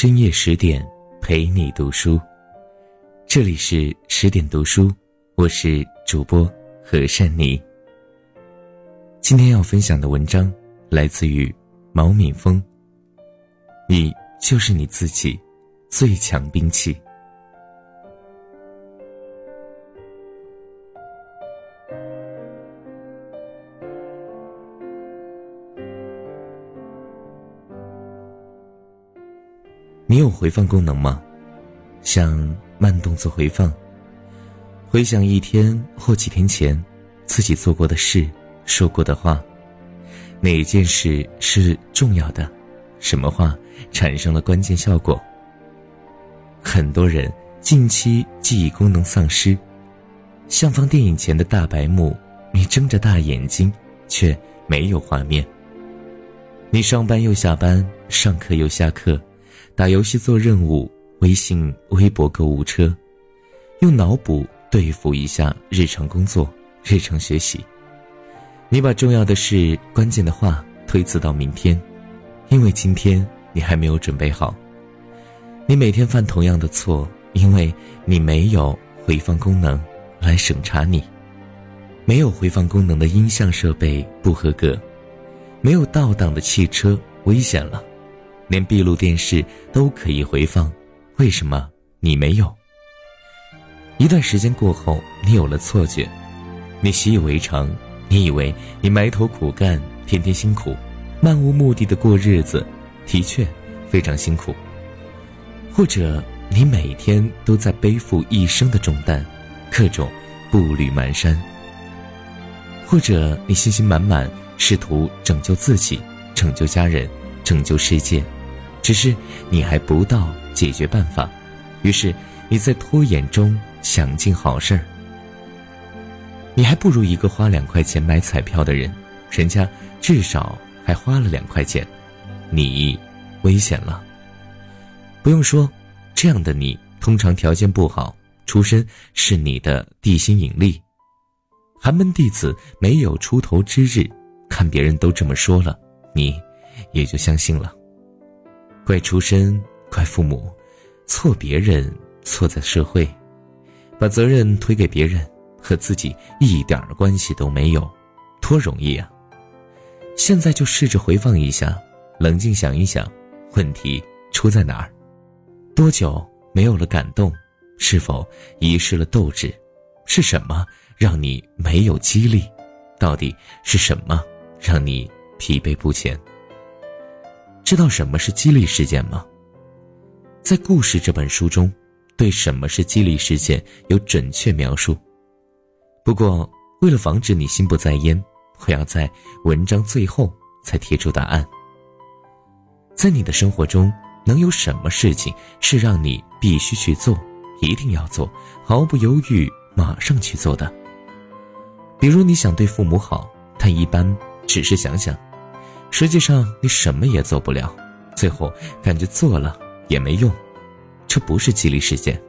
深夜十点陪你读书，这里是十点读书，我是主播何善妮。今天要分享的文章来自于毛敏峰。你就是你自己最强兵器。你有回放功能吗？像慢动作回放，回想一天或几天前自己做过的事、说过的话，哪件事是重要的？什么话产生了关键效果？很多人近期记忆功能丧失，像放电影前的大白幕，你睁着大眼睛，却没有画面。你上班又下班，上课又下课。打游戏做任务，微信、微博购物车，用脑补对付一下日常工作、日常学习。你把重要的事、关键的话推辞到明天，因为今天你还没有准备好。你每天犯同样的错，因为你没有回放功能来审查你。没有回放功能的音像设备不合格，没有倒档的汽车危险了。连闭路电视都可以回放，为什么你没有？一段时间过后，你有了错觉，你习以为常，你以为你埋头苦干，天天辛苦，漫无目的的过日子，的确非常辛苦。或者你每天都在背负一生的重担，各种步履蹒跚。或者你信心满满，试图拯救自己，拯救家人，拯救世界。只是你还不到解决办法，于是你在拖延中想尽好事儿。你还不如一个花两块钱买彩票的人，人家至少还花了两块钱，你危险了。不用说，这样的你通常条件不好，出身是你的地心引力。寒门弟子没有出头之日，看别人都这么说了，你也就相信了。怪出身，怪父母，错别人，错在社会，把责任推给别人，和自己一点关系都没有，多容易啊！现在就试着回放一下，冷静想一想，问题出在哪儿？多久没有了感动？是否遗失了斗志？是什么让你没有激励？到底是什么让你疲惫不前？知道什么是激励事件吗？在《故事》这本书中，对什么是激励事件有准确描述。不过，为了防止你心不在焉，我要在文章最后才提出答案。在你的生活中，能有什么事情是让你必须去做、一定要做、毫不犹豫马上去做的？比如，你想对父母好，但一般只是想想。实际上你什么也做不了，最后感觉做了也没用，这不是激励事件。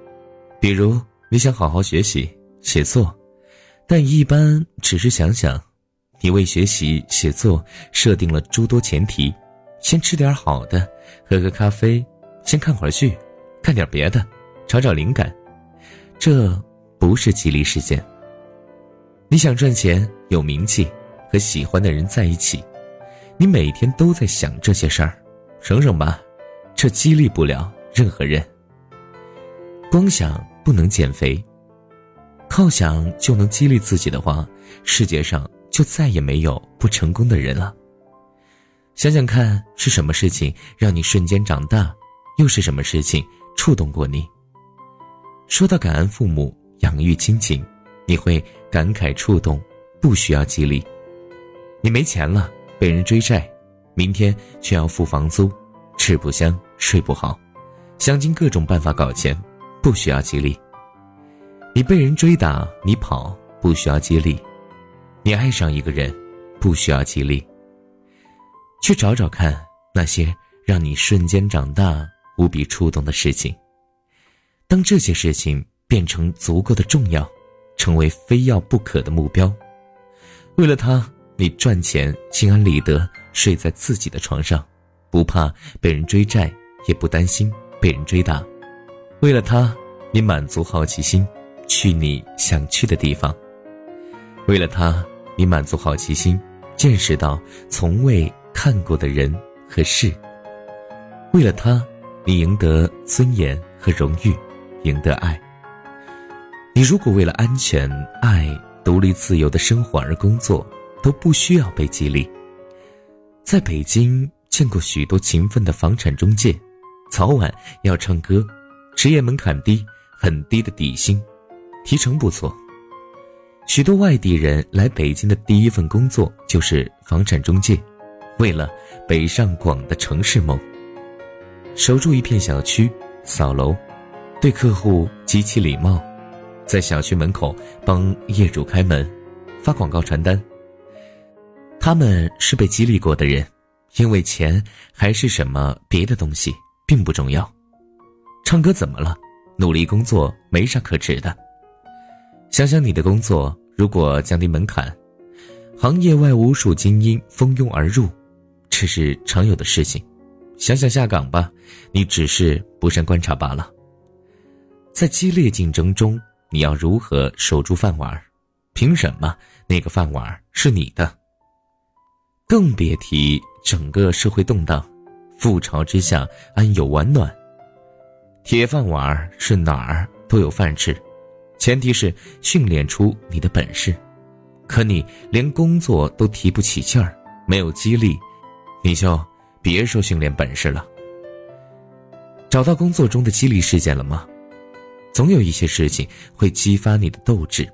比如你想好好学习写作，但一般只是想想，你为学习写作设定了诸多前提：先吃点好的，喝个咖啡，先看会儿剧，干点别的，找找灵感。这不是激励事件。你想赚钱有名气，和喜欢的人在一起。你每天都在想这些事儿，省省吧，这激励不了任何人。光想不能减肥，靠想就能激励自己的话，世界上就再也没有不成功的人了。想想看，是什么事情让你瞬间长大？又是什么事情触动过你？说到感恩父母养育亲情，你会感慨触动，不需要激励。你没钱了。被人追债，明天却要付房租，吃不香睡不好，想尽各种办法搞钱，不需要激励。你被人追打，你跑不需要激励。你爱上一个人，不需要激励。去找找看那些让你瞬间长大、无比触动的事情。当这些事情变成足够的重要，成为非要不可的目标，为了他。你赚钱，心安理得睡在自己的床上，不怕被人追债，也不担心被人追打。为了他，你满足好奇心，去你想去的地方；为了他，你满足好奇心，见识到从未看过的人和事；为了他，你赢得尊严和荣誉，赢得爱。你如果为了安全、爱、独立自由的生活而工作，都不需要被激励。在北京见过许多勤奋的房产中介，早晚要唱歌，职业门槛低，很低的底薪，提成不错。许多外地人来北京的第一份工作就是房产中介，为了北上广的城市梦。守住一片小区，扫楼，对客户极其礼貌，在小区门口帮业主开门，发广告传单。他们是被激励过的人，因为钱还是什么别的东西并不重要。唱歌怎么了？努力工作没啥可耻的。想想你的工作，如果降低门槛，行业外无数精英蜂拥而入，这是常有的事情。想想下岗吧，你只是不善观察罢了。在激烈竞争中，你要如何守住饭碗？凭什么那个饭碗是你的？更别提整个社会动荡，覆巢之下安有完卵？铁饭碗是哪儿都有饭吃，前提是训练出你的本事。可你连工作都提不起劲儿，没有激励，你就别说训练本事了。找到工作中的激励事件了吗？总有一些事情会激发你的斗志，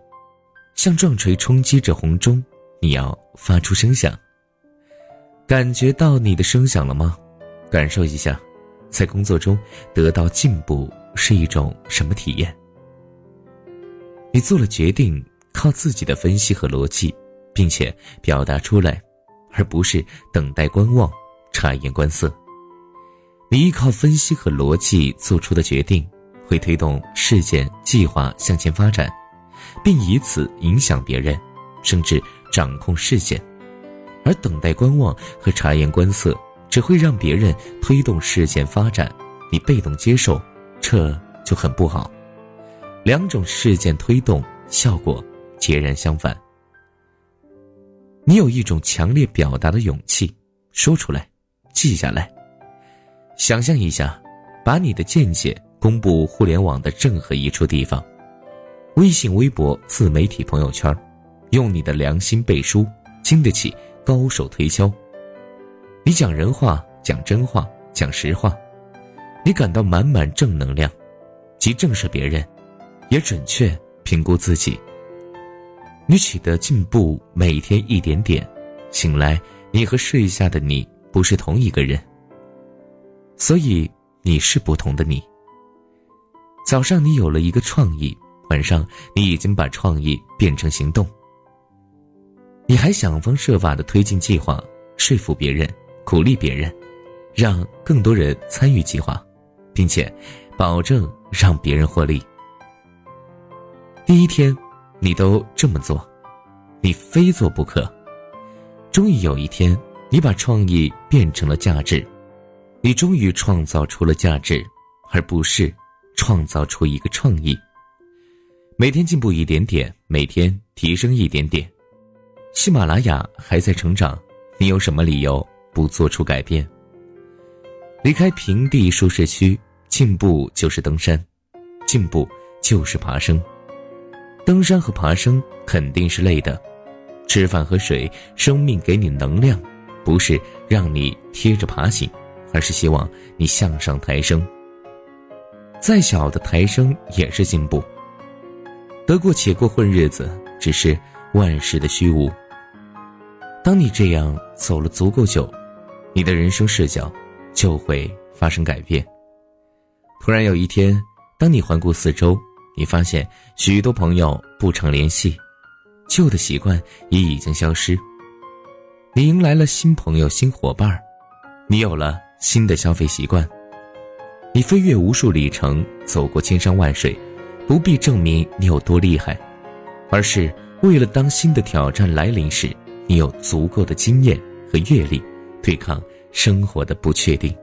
像撞锤冲击着红钟，你要发出声响。感觉到你的声响了吗？感受一下，在工作中得到进步是一种什么体验？你做了决定，靠自己的分析和逻辑，并且表达出来，而不是等待观望、察言观色。你依靠分析和逻辑做出的决定，会推动事件计划向前发展，并以此影响别人，甚至掌控事件。而等待观望和察言观色，只会让别人推动事件发展，你被动接受，这就很不好。两种事件推动效果截然相反。你有一种强烈表达的勇气，说出来，记下来。想象一下，把你的见解公布互联网的任何一处地方，微信、微博、自媒体、朋友圈，用你的良心背书，经得起。高手推销，你讲人话，讲真话，讲实话，你感到满满正能量，即正视别人，也准确评估自己。你取得进步，每天一点点，醒来你和睡下的你不是同一个人，所以你是不同的你。早上你有了一个创意，晚上你已经把创意变成行动。你还想方设法的推进计划，说服别人，鼓励别人，让更多人参与计划，并且保证让别人获利。第一天，你都这么做，你非做不可。终于有一天，你把创意变成了价值，你终于创造出了价值，而不是创造出一个创意。每天进步一点点，每天提升一点点。喜马拉雅还在成长，你有什么理由不做出改变？离开平地舒适区，进步就是登山，进步就是爬升。登山和爬升肯定是累的，吃饭和水，生命给你能量，不是让你贴着爬行，而是希望你向上抬升。再小的抬升也是进步。得过且过混日子，只是万事的虚无。当你这样走了足够久，你的人生视角就会发生改变。突然有一天，当你环顾四周，你发现许多朋友不常联系，旧的习惯也已经消失。你迎来了新朋友、新伙伴你有了新的消费习惯。你飞越无数里程，走过千山万水，不必证明你有多厉害，而是为了当新的挑战来临时。你有足够的经验和阅历，对抗生活的不确定。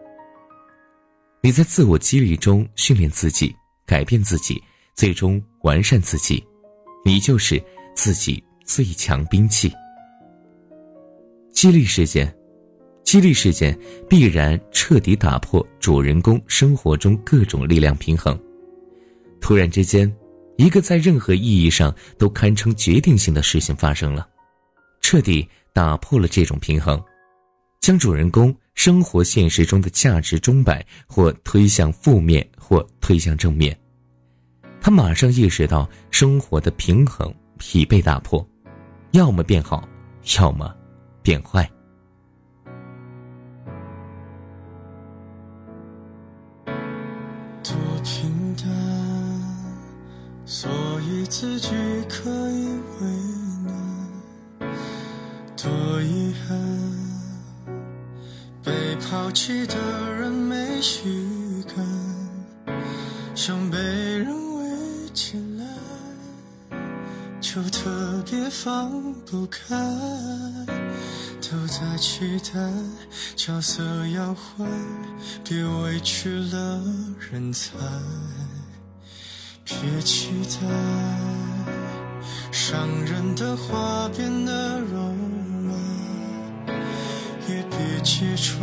你在自我激励中训练自己，改变自己，最终完善自己，你就是自己最强兵器。激励事件，激励事件必然彻底打破主人公生活中各种力量平衡。突然之间，一个在任何意义上都堪称决定性的事情发生了，彻底打破了这种平衡，将主人公。生活现实中的价值钟摆，或推向负面，或推向正面。他马上意识到生活的平衡已被打破，要么变好，要么变坏。被抛弃的人没须感，想被人围起来，就特别放不开。都在期待角色要换，别委屈了人才。别期待伤人的话变得柔软。也别揭穿，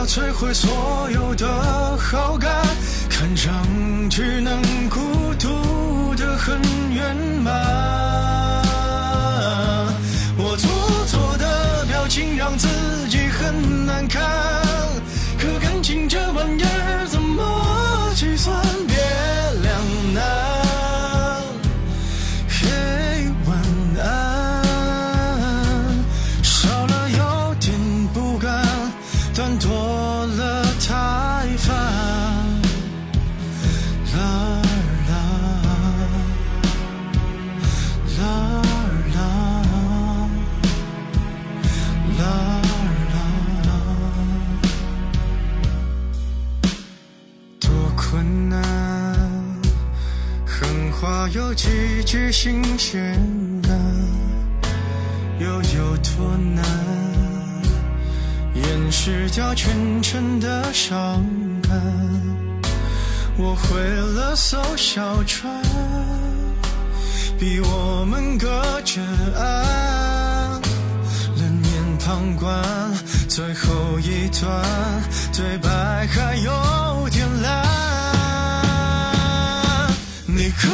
要摧毁所有的好感，看上去能孤独的很圆满。我做作的表情让自己很难看，可感情这玩意儿有几句新鲜感，又有多难掩饰掉全城的伤感？我毁了艘小船，逼我们隔着岸，冷眼旁观最后一段对白，还有点烂。你可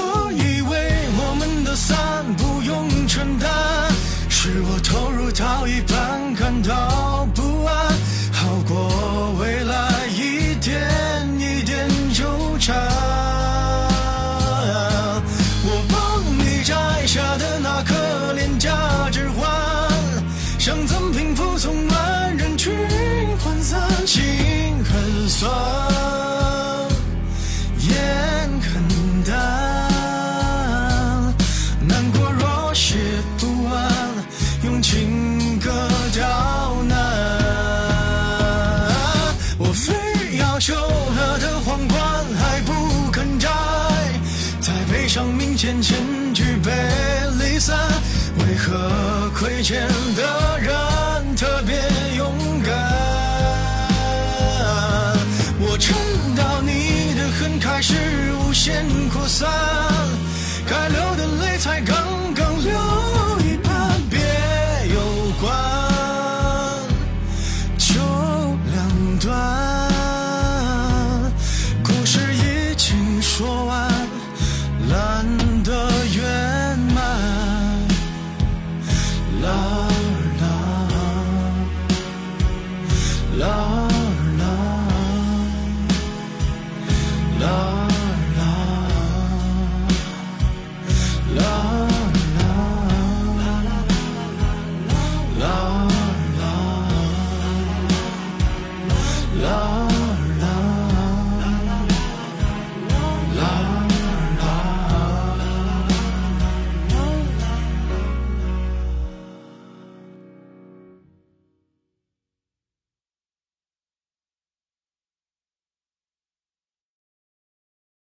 是我投入到一半感到不安，好过未来一点一点纠缠。我帮你摘下的那颗廉价指环，想赠品附送满人群涣散，心很酸。眼很淡，难过若是该流的泪才刚。